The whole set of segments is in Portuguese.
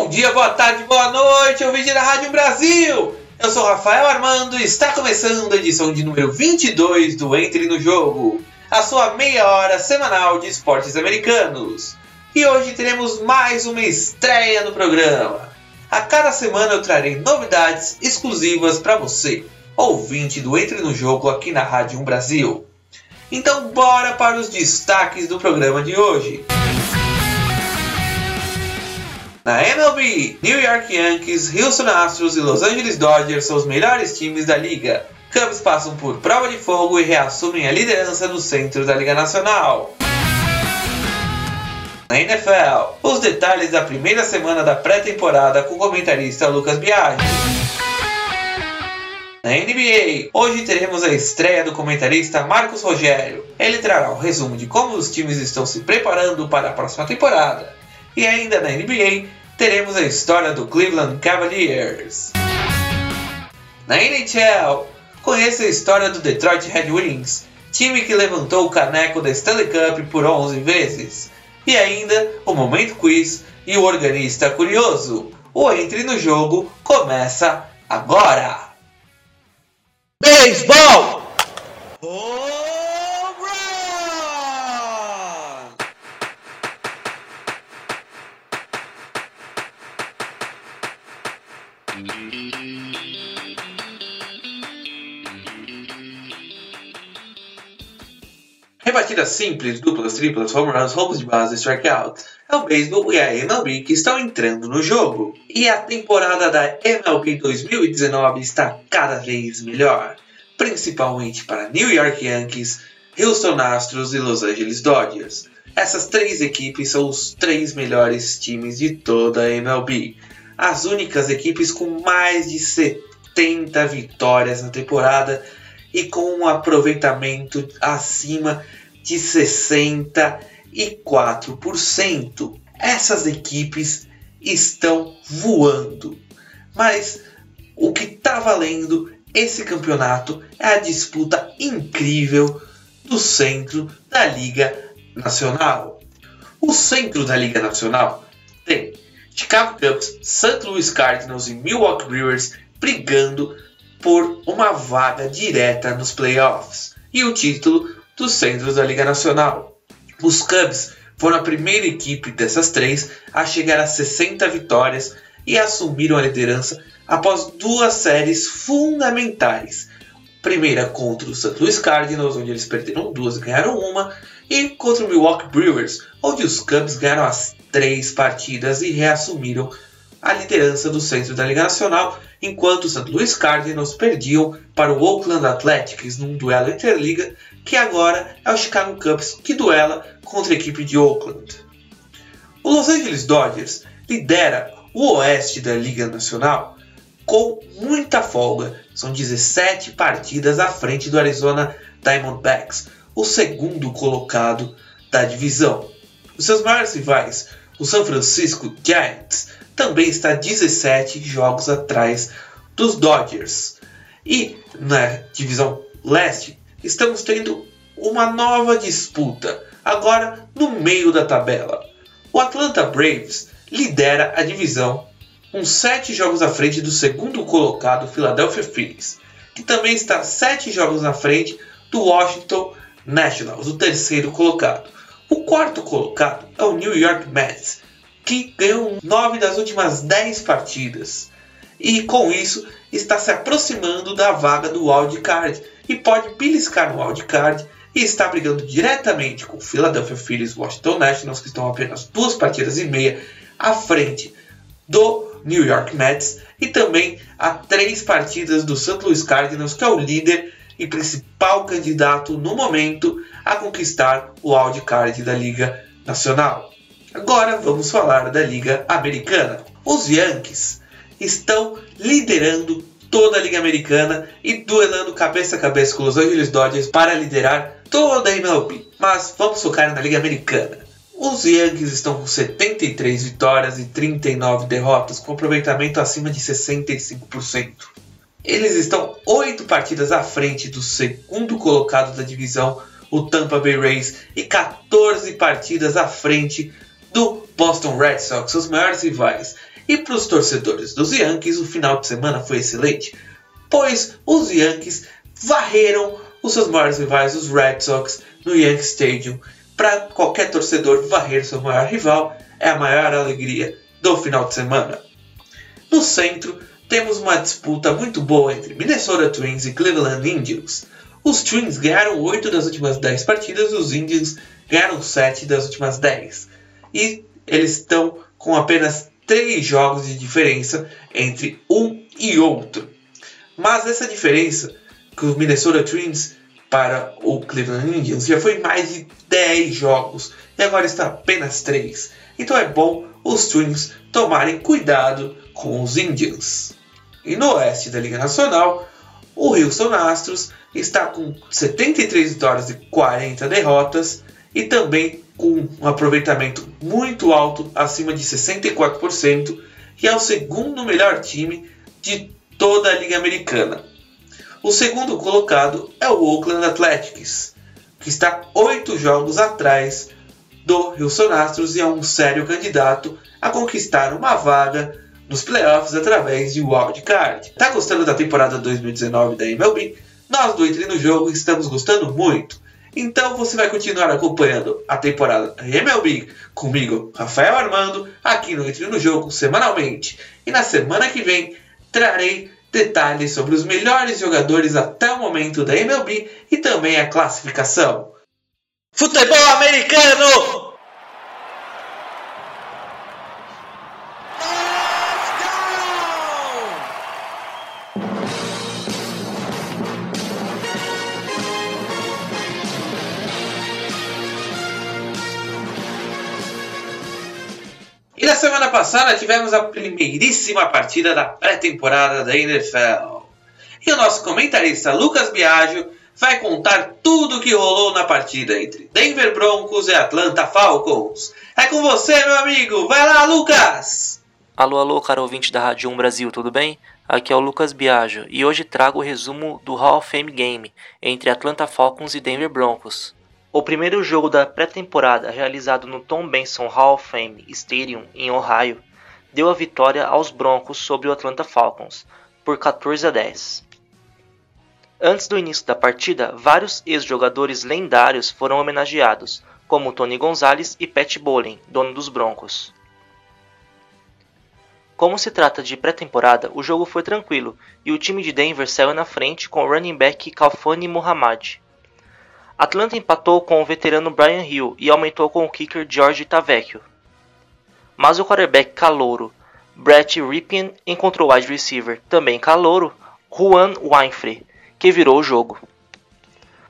Bom dia, boa tarde, boa noite, ouvinte da Rádio Brasil! Eu sou Rafael Armando e está começando a edição de número 22 do Entre no Jogo, a sua meia hora semanal de esportes americanos. E hoje teremos mais uma estreia no programa. A cada semana eu trarei novidades exclusivas para você, ouvinte do Entre no Jogo aqui na Rádio Brasil. Então bora para os destaques do programa de hoje. Na MLB, New York Yankees, Houston Astros e Los Angeles Dodgers são os melhores times da liga. Cubs passam por prova de fogo e reassumem a liderança no centro da Liga Nacional. Na NFL, os detalhes da primeira semana da pré-temporada com o comentarista Lucas Biaggi. Na NBA, hoje teremos a estreia do comentarista Marcos Rogério. Ele trará um resumo de como os times estão se preparando para a próxima temporada. E ainda na NBA, teremos a história do Cleveland Cavaliers. Na NHL, conheça a história do Detroit Red Wings, time que levantou o caneco da Stanley Cup por 11 vezes. E ainda o Momento Quiz e o Organista Curioso. O Entre no Jogo começa agora! Beisebol! Rebatidas simples, duplas, triplas, home runs, roubos de base, strikeout. É o beisebol e a MLB que estão entrando no jogo. E a temporada da MLB 2019 está cada vez melhor, principalmente para New York Yankees, Houston Astros e Los Angeles Dodgers. Essas três equipes são os três melhores times de toda a MLB. As únicas equipes com mais de 70 vitórias na temporada e com um aproveitamento acima de 64%. Essas equipes estão voando. Mas o que está valendo esse campeonato é a disputa incrível do centro da Liga Nacional. O centro da Liga Nacional tem Chicago Cubs, St. Louis Cardinals e Milwaukee Brewers brigando por uma vaga direta nos playoffs e o título dos centros da Liga Nacional. Os Cubs foram a primeira equipe dessas três a chegar a 60 vitórias e assumiram a liderança após duas séries fundamentais. Primeira contra o St. Louis Cardinals, onde eles perderam duas e ganharam uma, e contra o Milwaukee Brewers, onde os Cubs ganharam as três partidas e reassumiram a liderança do centro da Liga Nacional, enquanto os St. Louis Cardinals perdiam para o Oakland Athletics num duelo interliga, que agora é o Chicago Cubs que duela contra a equipe de Oakland. O Los Angeles Dodgers lidera o oeste da Liga Nacional com muita folga, são 17 partidas à frente do Arizona Diamondbacks, o segundo colocado da divisão. Os seus maiores rivais, o San Francisco Giants, também está 17 jogos atrás dos Dodgers. E na divisão leste, estamos tendo uma nova disputa, agora no meio da tabela. O Atlanta Braves lidera a divisão com 7 jogos à frente do segundo colocado Philadelphia Phillies, que também está 7 jogos na frente do Washington Nationals, o terceiro colocado. O quarto colocado é o New York Mets, que ganhou 9 das últimas 10 partidas. E com isso está se aproximando da vaga do wildcard e pode beliscar no wildcard e está brigando diretamente com o Philadelphia Phillies e Washington Nationals, que estão apenas duas partidas e meia à frente do New York Mets e também a três partidas do St. Louis Cardinals, que é o líder e principal candidato no momento a conquistar o wildcard da Liga Nacional. Agora vamos falar da Liga Americana. Os Yankees estão liderando toda a Liga Americana e duelando cabeça a cabeça com os Angeles Dodgers para liderar toda a MLB. Mas vamos focar na Liga Americana. Os Yankees estão com 73 vitórias e 39 derrotas, com aproveitamento acima de 65%. Eles estão 8 partidas à frente do segundo colocado da divisão, o Tampa Bay Rays, e 14 partidas à frente do Boston Red Sox, seus maiores rivais. E para os torcedores dos Yankees, o final de semana foi excelente, pois os Yankees varreram os seus maiores rivais, os Red Sox, no Yankee Stadium. Para qualquer torcedor, varrer seu maior rival é a maior alegria do final de semana. No centro, temos uma disputa muito boa entre Minnesota Twins e Cleveland Indians. Os Twins ganharam 8 das últimas 10 partidas, os Indians ganharam 7 das últimas 10. E eles estão com apenas 3 jogos de diferença entre um e outro. Mas essa diferença que o Minnesota Twins para o Cleveland Indians já foi mais de 10 jogos e agora está apenas 3. Então é bom os Twins tomarem cuidado com os Indians. E no oeste da Liga Nacional, o Houston Astros está com 73 vitórias e 40 derrotas e também com um aproveitamento muito alto, acima de 64%, e é o segundo melhor time de toda a Liga Americana. O segundo colocado é o Oakland Athletics, que está oito jogos atrás do Houston Astros e é um sério candidato a conquistar uma vaga nos playoffs através de wildcard. Tá gostando da temporada 2019 da MLB? Nós do Entre no Jogo estamos gostando muito. Então você vai continuar acompanhando a temporada MLB comigo, Rafael Armando, aqui no Entre no Jogo semanalmente. E na semana que vem trarei detalhes sobre os melhores jogadores até o momento da MLB e também a classificação. Futebol americano! Semana passada tivemos a primeiríssima partida da pré-temporada da NFL. E o nosso comentarista Lucas Biagio vai contar tudo o que rolou na partida entre Denver Broncos e Atlanta Falcons. É com você, meu amigo! Vai lá, Lucas! Alô, alô, caro ouvinte da Rádio 1 Brasil, tudo bem? Aqui é o Lucas Biagio e hoje trago o resumo do Hall of Fame Game entre Atlanta Falcons e Denver Broncos. O primeiro jogo da pré-temporada, realizado no Tom Benson Hall of Fame Stadium em Ohio, deu a vitória aos Broncos sobre o Atlanta Falcons por 14 a 10. Antes do início da partida, vários ex-jogadores lendários foram homenageados, como Tony Gonzalez e Pat Bowlen, dono dos Broncos. Como se trata de pré-temporada, o jogo foi tranquilo e o time de Denver saiu na frente com o running back Kalfani Muhammad. Atlanta empatou com o veterano Brian Hill e aumentou com o kicker George Tavecchio. Mas o quarterback calouro Brett Ripien encontrou o wide receiver, também calouro, Juan Winfrey, que virou o jogo.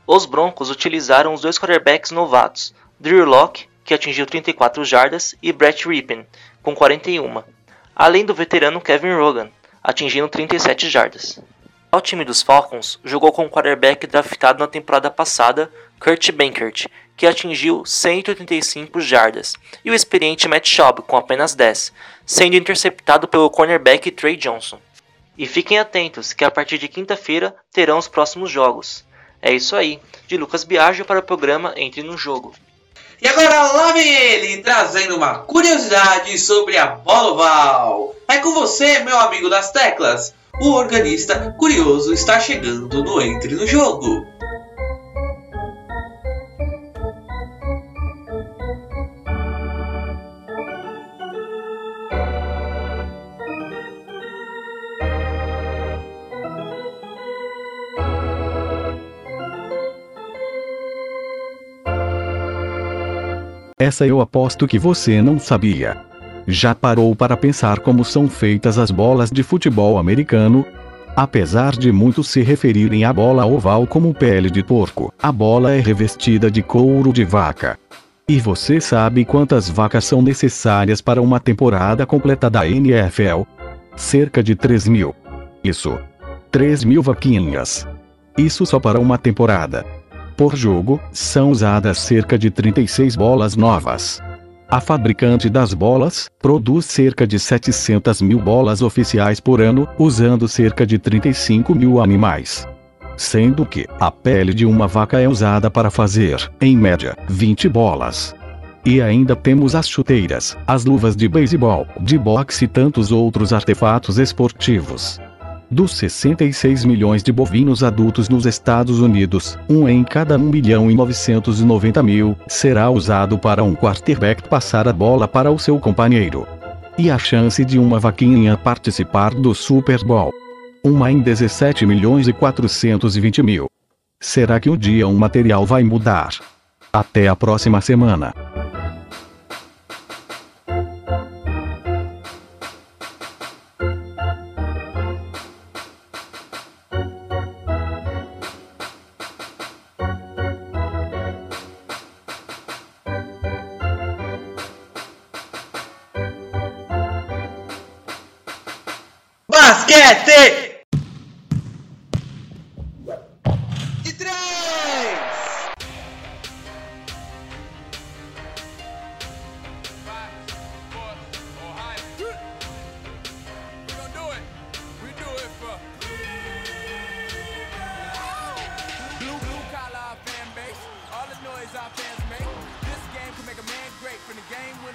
Os Broncos utilizaram os dois quarterbacks novatos, Drew Locke, que atingiu 34 jardas, e Brett Ripien, com 41, além do veterano Kevin Rogan, atingindo 37 jardas. O time dos Falcons jogou com o quarterback draftado na temporada passada, Kurt Bankert, que atingiu 185 jardas, e o experiente Matt Schaub com apenas 10, sendo interceptado pelo cornerback Trey Johnson. E fiquem atentos que a partir de quinta-feira terão os próximos jogos. É isso aí, de Lucas Biagio para o programa Entre no Jogo. E agora lá vem ele, trazendo uma curiosidade sobre a bola oval. É com você, meu amigo das teclas o organista curioso está chegando no Entre no Jogo. Essa eu aposto que você não sabia. Já parou para pensar como são feitas as bolas de futebol americano? Apesar de muitos se referirem à bola oval como pele de porco, a bola é revestida de couro de vaca. E você sabe quantas vacas são necessárias para uma temporada completa da NFL? Cerca de 3 mil. Isso. 3 mil vaquinhas. Isso só para uma temporada. Por jogo, são usadas cerca de 36 bolas novas. A fabricante das bolas produz cerca de 700 mil bolas oficiais por ano, usando cerca de 35 mil animais. Sendo que a pele de uma vaca é usada para fazer, em média, 20 bolas. E ainda temos as chuteiras, as luvas de beisebol, de boxe e tantos outros artefatos esportivos. Dos 66 milhões de bovinos adultos nos Estados Unidos, um em cada 1 milhão e 990 mil será usado para um quarterback passar a bola para o seu companheiro. E a chance de uma vaquinha participar do Super Bowl? Uma em 17 milhões e 420 mil. Será que um dia um material vai mudar? Até a próxima semana.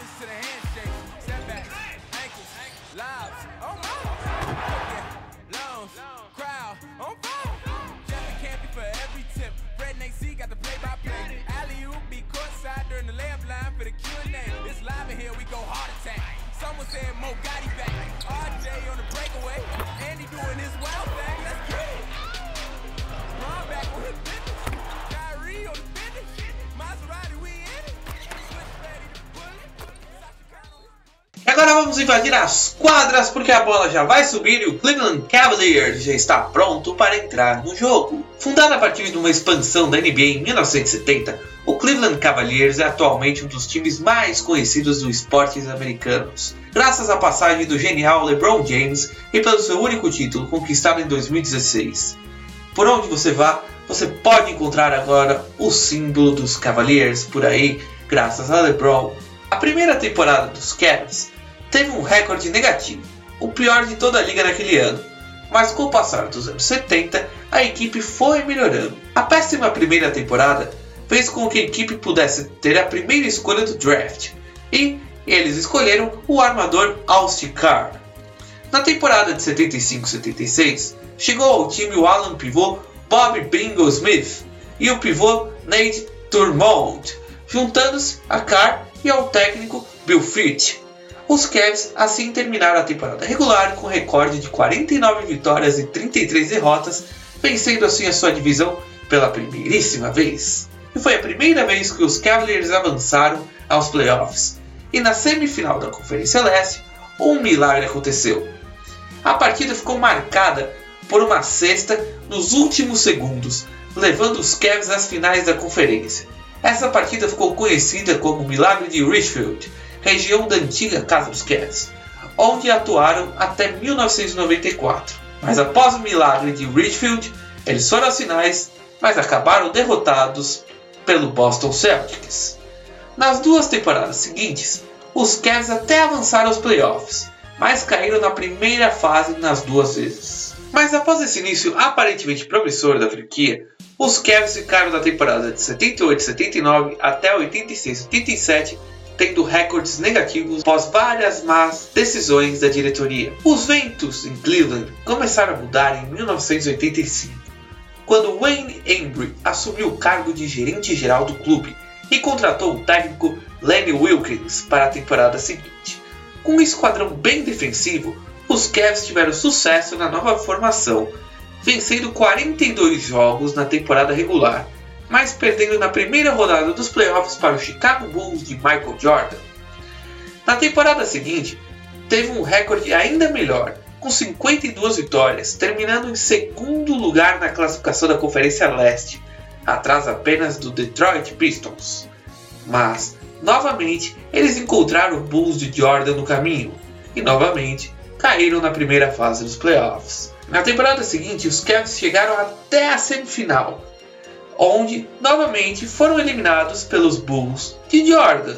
Game to the handshakes. Setbacks, ankles, lives. Oh my. Yeah. Loans, crowd, oh, on fire. Jeffy Campy for every tip. And AC got the play-by-play. Alley oop be courtside during the layup line for the Q&A. It's live in here, we go heart attack. Someone said Mo Gotti back. RJ on the breakaway. Vamos invadir as quadras porque a bola já vai subir e o Cleveland Cavaliers já está pronto para entrar no jogo. Fundado a partir de uma expansão da NBA em 1970, o Cleveland Cavaliers é atualmente um dos times mais conhecidos dos esportes americanos, graças à passagem do genial LeBron James e pelo seu único título conquistado em 2016. Por onde você vá, você pode encontrar agora o símbolo dos Cavaliers por aí, graças a LeBron. A primeira temporada dos Cavs teve um recorde negativo, o pior de toda a liga naquele ano. Mas com o passar dos anos 70, a equipe foi melhorando. A péssima primeira temporada fez com que a equipe pudesse ter a primeira escolha do draft, e eles escolheram o armador Austin Carr. Na temporada de 75-76, chegou ao time o Alan pivô Bob Bingo Smith e o pivô Nate Turmont, juntando-se a Carr e ao técnico Bill Fitch. Os Cavs assim terminaram a temporada regular com recorde de 49 vitórias e 33 derrotas, vencendo assim a sua divisão pela primeiríssima vez. E foi a primeira vez que os Cavaliers avançaram aos playoffs. E na semifinal da Conferência Leste, um milagre aconteceu. A partida ficou marcada por uma cesta nos últimos segundos, levando os Cavs às finais da conferência. Essa partida ficou conhecida como o Milagre de Richfield, região da antiga Casa dos Cavs, onde atuaram até 1994. Mas após o milagre de Richfield, eles foram às finais, mas acabaram derrotados pelo Boston Celtics. Nas duas temporadas seguintes, os Cavs até avançaram aos playoffs, mas caíram na primeira fase nas duas vezes. Mas após esse início aparentemente promissor da franquia, os Cavs ficaram na temporada de 78-79 até 86-87 tendo recordes negativos após várias más decisões da diretoria. Os ventos em Cleveland começaram a mudar em 1985, quando Wayne Embry assumiu o cargo de gerente geral do clube e contratou o técnico Lenny Wilkins para a temporada seguinte. Com um esquadrão bem defensivo, os Cavs tiveram sucesso na nova formação, vencendo 42 jogos na temporada regular mas perdendo na primeira rodada dos playoffs para o Chicago Bulls de Michael Jordan. Na temporada seguinte, teve um recorde ainda melhor, com 52 vitórias, terminando em segundo lugar na classificação da Conferência Leste, atrás apenas do Detroit Pistons. Mas, novamente, eles encontraram o Bulls de Jordan no caminho e, novamente, caíram na primeira fase dos playoffs. Na temporada seguinte, os Cavs chegaram até a semifinal, onde novamente foram eliminados pelos Bulls de Jordan.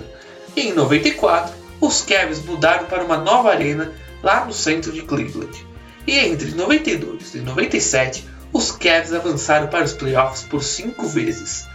E em 94, os Cavs mudaram para uma nova arena lá no centro de Cleveland. E entre 92 e 97, os Cavs avançaram para os playoffs por cinco vezes.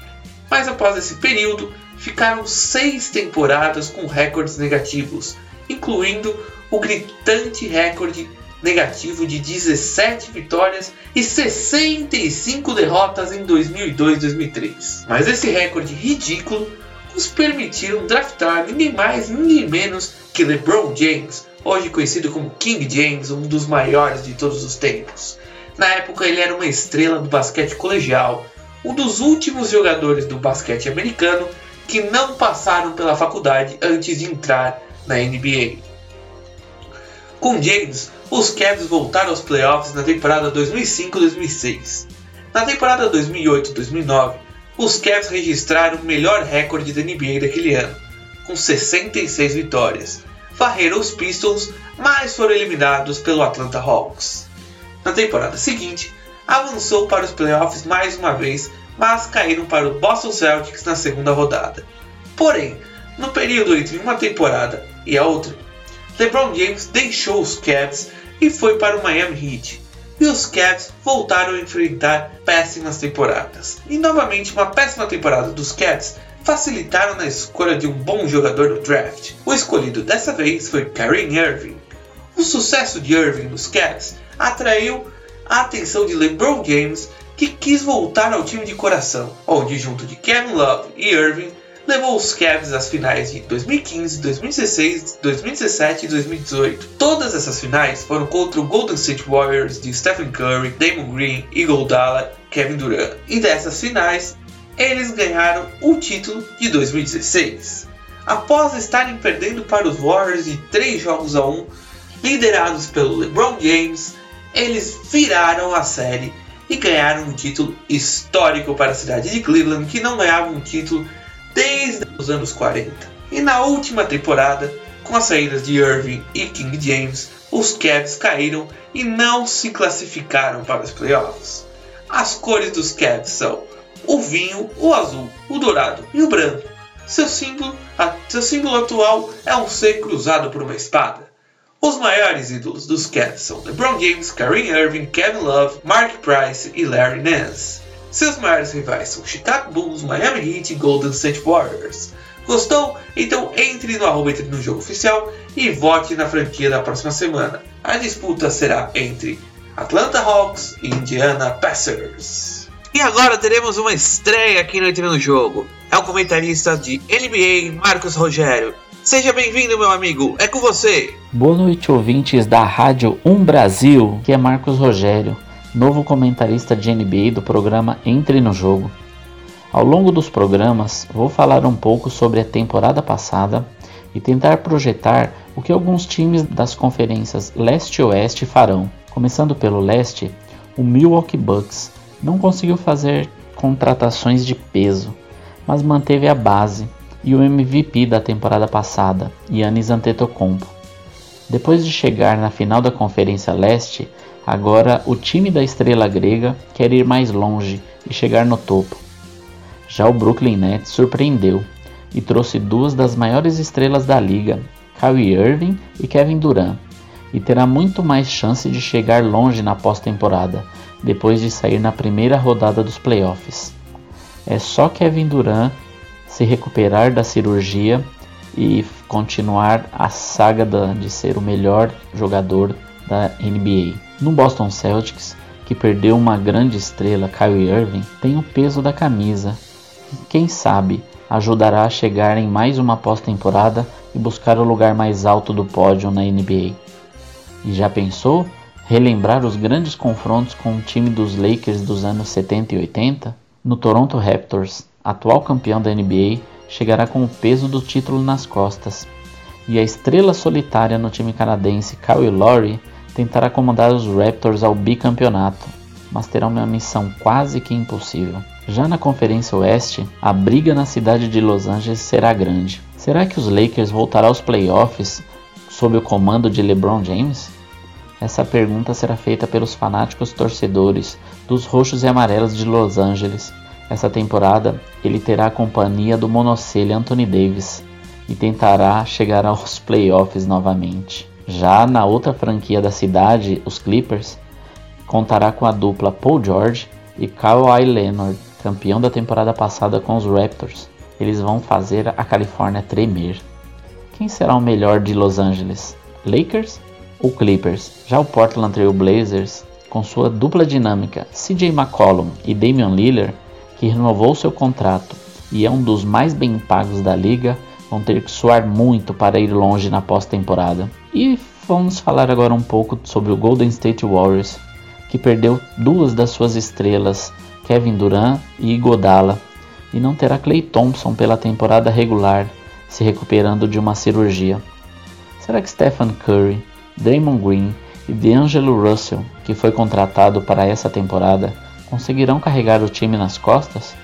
Mas após esse período, ficaram seis temporadas com recordes negativos, incluindo o gritante recorde negativo de 17 vitórias e 65 derrotas em 2002-2003. Mas esse recorde ridículo os permitiram draftar ninguém mais, ninguém menos que LeBron James, hoje conhecido como King James, um dos maiores de todos os tempos. Na época ele era uma estrela do basquete colegial, um dos últimos jogadores do basquete americano que não passaram pela faculdade antes de entrar na NBA. Com James, os Cavs voltaram aos playoffs na temporada 2005-2006. Na temporada 2008-2009, os Cavs registraram o melhor recorde da NBA daquele ano, com 66 vitórias. Varreram os Pistons, mas foram eliminados pelo Atlanta Hawks. Na temporada seguinte, avançou para os playoffs mais uma vez, mas caíram para o Boston Celtics na segunda rodada. Porém, no período entre uma temporada e a outra, LeBron James deixou os Cavs e foi para o Miami Heat. E os Cavs voltaram a enfrentar péssimas temporadas. E novamente uma péssima temporada dos Cavs facilitaram na escolha de um bom jogador no draft. O escolhido dessa vez foi Kyrie Irving. O sucesso de Irving nos Cavs atraiu a atenção de LeBron James, que quis voltar ao time de coração, onde junto de Kevin Love e Irving levou os Cavs às finais de 2015, 2016, 2017 e 2018. Todas essas finais foram contra o Golden State Warriors de Stephen Curry, Damon Green, Iguodala, Kevin Durant. E dessas finais, eles ganharam o título de 2016. Após estarem perdendo para os Warriors de 3 jogos a 1, liderados pelo LeBron James, eles viraram a série e ganharam um título histórico para a cidade de Cleveland, que não ganhava um título desde os anos 40. E na última temporada, com as saídas de Irving e King James, os Cavs caíram e não se classificaram para os playoffs. As cores dos Cavs são o vinho, o azul, o dourado e o branco. Seu símbolo, a, seu símbolo atual é um C cruzado por uma espada. Os maiores ídolos dos Cavs são LeBron James, Kyrie Irving, Kevin Love, Mark Price e Larry Nance. Seus maiores rivais são Chicago Bulls, Miami Heat e Golden State Warriors. Gostou? Então entre no arroba entre no jogo oficial e vote na franquia da próxima semana. A disputa será entre Atlanta Hawks e Indiana Pacers. E agora teremos uma estreia aqui no Entre no Jogo. É o comentarista de NBA, Marcos Rogério. Seja bem-vindo, meu amigo. É com você. Boa noite, ouvintes da Rádio 1 Brasil, que é Marcos Rogério novo comentarista de NBA do programa Entre no Jogo. Ao longo dos programas, vou falar um pouco sobre a temporada passada e tentar projetar o que alguns times das conferências Leste e Oeste farão. Começando pelo Leste, o Milwaukee Bucks não conseguiu fazer contratações de peso, mas manteve a base e o MVP da temporada passada, Yannis Antetokounmpo. Depois de chegar na final da Conferência Leste, Agora, o time da estrela grega quer ir mais longe e chegar no topo. Já o Brooklyn Nets surpreendeu e trouxe duas das maiores estrelas da liga, Kyrie Irving e Kevin Durant, e terá muito mais chance de chegar longe na pós-temporada, depois de sair na primeira rodada dos playoffs. É só Kevin Durant se recuperar da cirurgia e continuar a saga de ser o melhor jogador da NBA. No Boston Celtics, que perdeu uma grande estrela, Kyrie Irving, tem o peso da camisa, e quem sabe ajudará a chegar em mais uma pós-temporada e buscar o lugar mais alto do pódio na NBA. E já pensou relembrar os grandes confrontos com o time dos Lakers dos anos 70 e 80? No Toronto Raptors, atual campeão da NBA, chegará com o peso do título nas costas. E a estrela solitária no time canadense, Kyle Lowry, tentará comandar os Raptors ao bicampeonato, mas terá uma missão quase que impossível. Já na Conferência Oeste, a briga na cidade de Los Angeles será grande. Será que os Lakers voltarão aos playoffs sob o comando de LeBron James? Essa pergunta será feita pelos fanáticos torcedores dos Roxos e Amarelos de Los Angeles. Essa temporada, ele terá a companhia do monocelho Anthony Davis e tentará chegar aos playoffs novamente. Já na outra franquia da cidade, os Clippers, contará com a dupla Paul George e Kawhi Leonard, campeão da temporada passada com os Raptors. eles vão fazer a Califórnia tremer. Quem será o melhor de Los Angeles? Lakers ou Clippers? Já o Portland Trail Blazers, com sua dupla dinâmica CJ McCollum e Damian Lillard, que renovou seu contrato e é um dos mais bem pagos da liga, vão ter que suar muito para ir longe na pós-temporada. E vamos falar agora um pouco sobre o Golden State Warriors, que perdeu duas das suas estrelas, Kevin Durant e Godala, e não terá Clay Thompson pela temporada regular, se recuperando de uma cirurgia. Será que Stephen Curry, Draymond Green e D'Angelo Russell, que foi contratado para essa temporada, conseguirão carregar o time nas costas?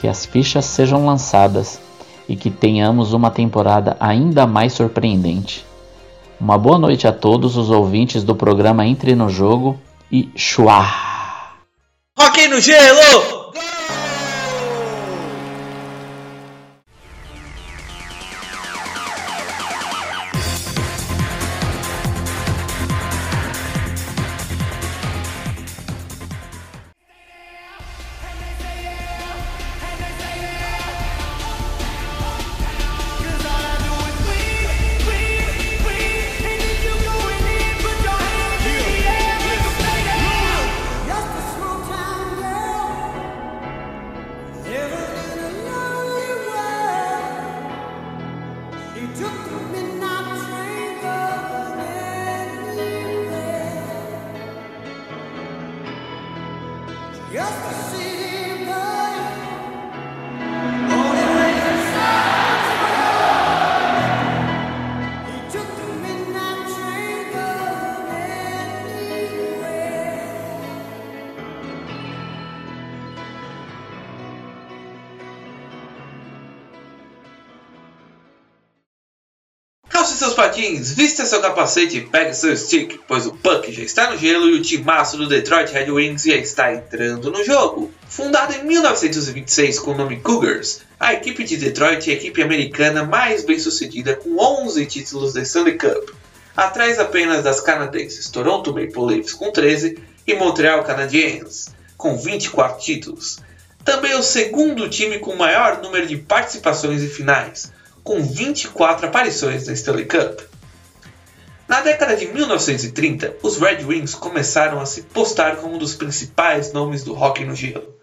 Que as fichas sejam lançadas e que tenhamos uma temporada ainda mais surpreendente. Uma boa noite a todos os ouvintes do programa Entre no Jogo e chua! Rock no gelo! Yes, to see. Vista seu capacete e pegue seu stick, pois o Puck já está no gelo e o timaço do Detroit Red Wings já está entrando no jogo. Fundada em 1926 com o nome Cougars, a equipe de Detroit é a equipe americana mais bem sucedida com 11 títulos da Stanley Cup, atrás apenas das canadenses Toronto Maple Leafs com 13 e Montreal Canadiens com 24 títulos. Também é o segundo time com maior número de participações em finais, com 24 aparições na Stanley Cup. Na década de 1930, os Red Wings começaram a se postar como um dos principais nomes do hockey no gelo.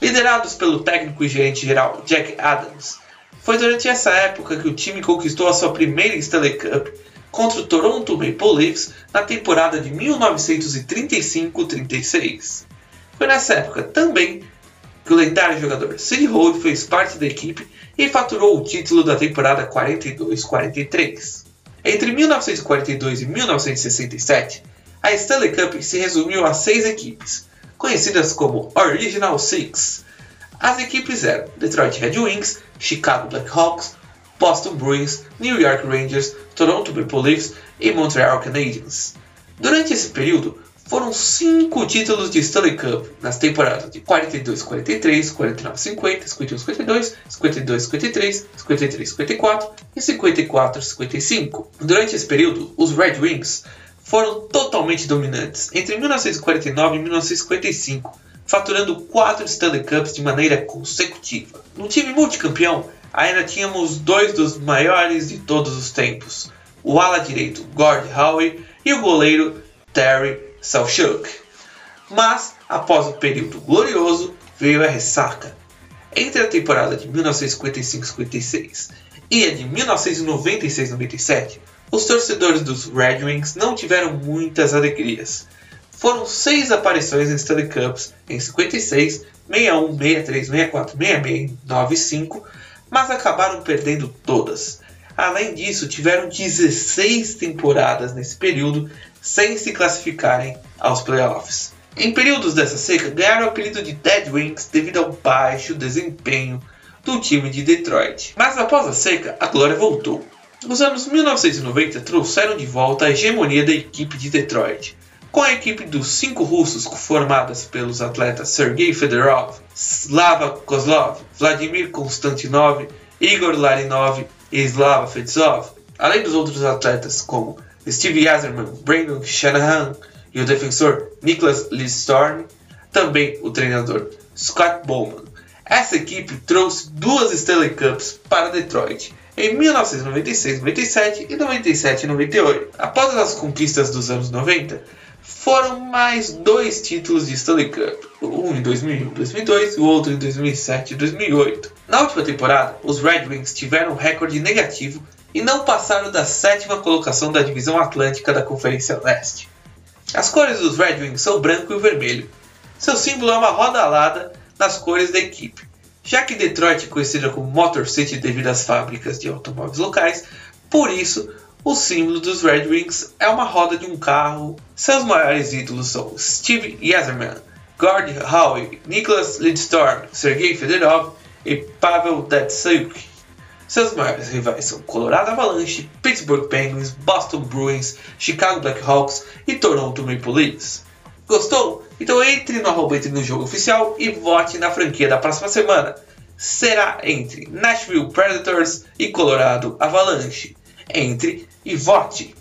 Liderados pelo técnico e gerente geral Jack Adams, foi durante essa época que o time conquistou a sua primeira Stanley Cup contra o Toronto Maple Leafs na temporada de 1935-36. Foi nessa época também que o lendário jogador Sid Howe fez parte da equipe e faturou o título da temporada 42-43. Entre 1942 e 1967, a Stanley Cup se resumiu a seis equipes, conhecidas como Original Six. As equipes eram Detroit Red Wings, Chicago Blackhawks, Boston Bruins, New York Rangers, Toronto Maple Leafs e Montreal Canadiens. Durante esse período, foram cinco títulos de Stanley Cup nas temporadas de 42-43, 49-50, 51-52, 52-53, 53-54 e 54-55. Durante esse período, os Red Wings foram totalmente dominantes entre 1949 e 1955, faturando quatro Stanley Cups de maneira consecutiva. No time multicampeão, ainda tínhamos dois dos maiores de todos os tempos, o ala direito Gord Howe e o goleiro Terry Salchuk. Mas, após o período glorioso, veio a ressaca. Entre a temporada de 1955-56 e a de 1996-97, os torcedores dos Red Wings não tiveram muitas alegrias. Foram seis aparições em Stanley Cups em 56, 61, 63, 64, 66 95, mas acabaram perdendo todas. Além disso, tiveram 16 temporadas nesse período sem se classificarem aos playoffs. Em períodos dessa seca, ganharam o apelido de Dead Wings devido ao baixo desempenho do time de Detroit. Mas após a seca, a glória voltou. Os anos 1990 trouxeram de volta a hegemonia da equipe de Detroit, com a equipe dos cinco russos formadas pelos atletas Sergei Fedorov, Slava Kozlov, Vladimir Konstantinov, Igor Larinov e Slava Fedzov, além dos outros atletas como Steve Yzerman, Brandon Shanahan e o defensor Niklas Lidstrom, também o treinador Scott Bowman. Essa equipe trouxe duas Stanley Cups para Detroit em 1996, 97 e 97 98. Após as conquistas dos anos 90, foram mais dois títulos de Stanley Cup, um em 2001 2002 e o outro em 2007 e 2008. Na última temporada, os Red Wings tiveram um recorde negativo e não passaram da sétima colocação da divisão atlântica da Conferência Leste. As cores dos Red Wings são branco e vermelho. Seu símbolo é uma roda alada nas cores da equipe. Já que Detroit é conhecida como Motor City devido às fábricas de automóveis locais, por isso o símbolo dos Red Wings é uma roda de um carro. Seus maiores ídolos são Steve Yzerman, Gord Howe, Nicholas Lidstrom, Sergei Fedorov e Pavel Datsyuk. Seus maiores rivais são Colorado Avalanche, Pittsburgh Penguins, Boston Bruins, Chicago Blackhawks e Toronto Maple Leafs. Gostou? Então entre no arroba entre no jogo oficial e vote na franquia da próxima semana. Será entre Nashville Predators e Colorado Avalanche. Entre e vote!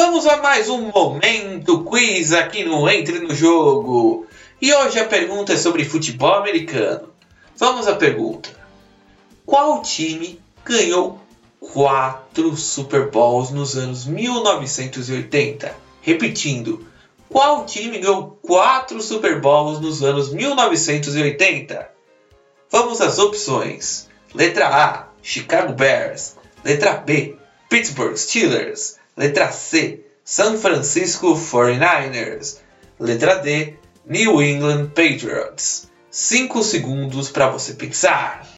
Vamos a mais um momento quiz aqui no Entre no Jogo. E hoje a pergunta é sobre futebol americano. Vamos à pergunta: Qual time ganhou quatro Super Bowls nos anos 1980? Repetindo, qual time ganhou quatro Super Bowls nos anos 1980? Vamos às opções: Letra A, Chicago Bears. Letra B, Pittsburgh Steelers. Letra C, San Francisco 49ers. Letra D, New England Patriots. 5 segundos para você pensar.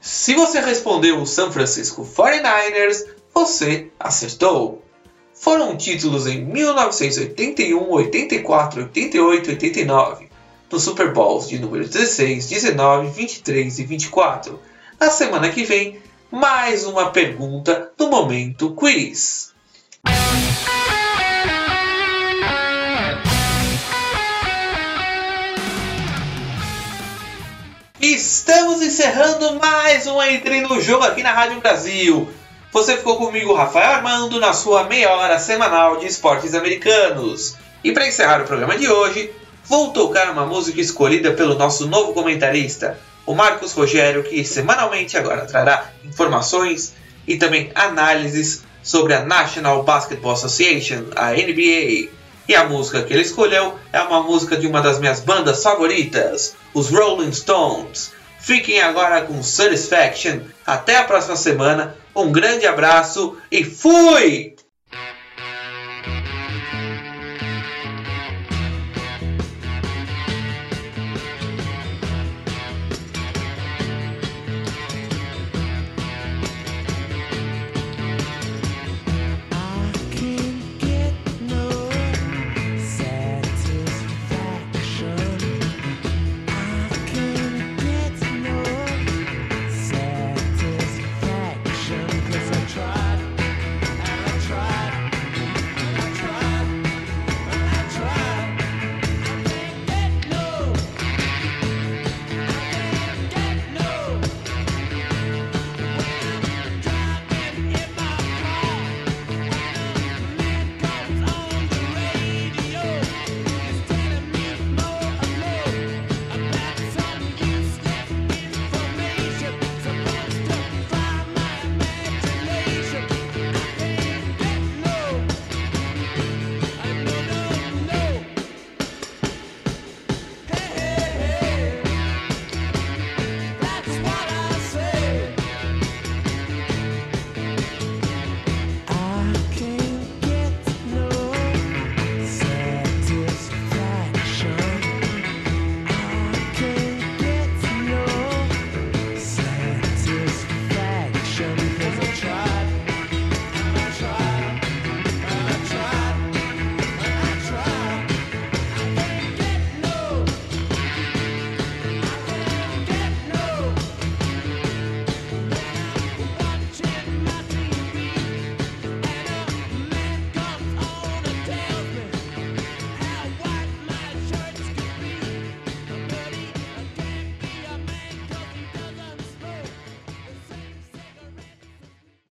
Se você respondeu o San Francisco 49ers, você acertou. Foram títulos em 1981, 84, 88 e 89, nos Super Bowls de número 16, 19, 23 e 24. Na semana que vem, mais uma pergunta no Momento Quiz. Estamos encerrando mais um Entre no Jogo aqui na Rádio Brasil. Você ficou comigo, Rafael Armando, na sua meia hora semanal de esportes americanos. E para encerrar o programa de hoje, vou tocar uma música escolhida pelo nosso novo comentarista, o Marcos Rogério, que semanalmente agora trará informações e também análises sobre a National Basketball Association, a NBA. E a música que ele escolheu é uma música de uma das minhas bandas favoritas, os Rolling Stones. Fiquem agora com Satisfaction. Até a próxima semana. Um grande abraço e fui!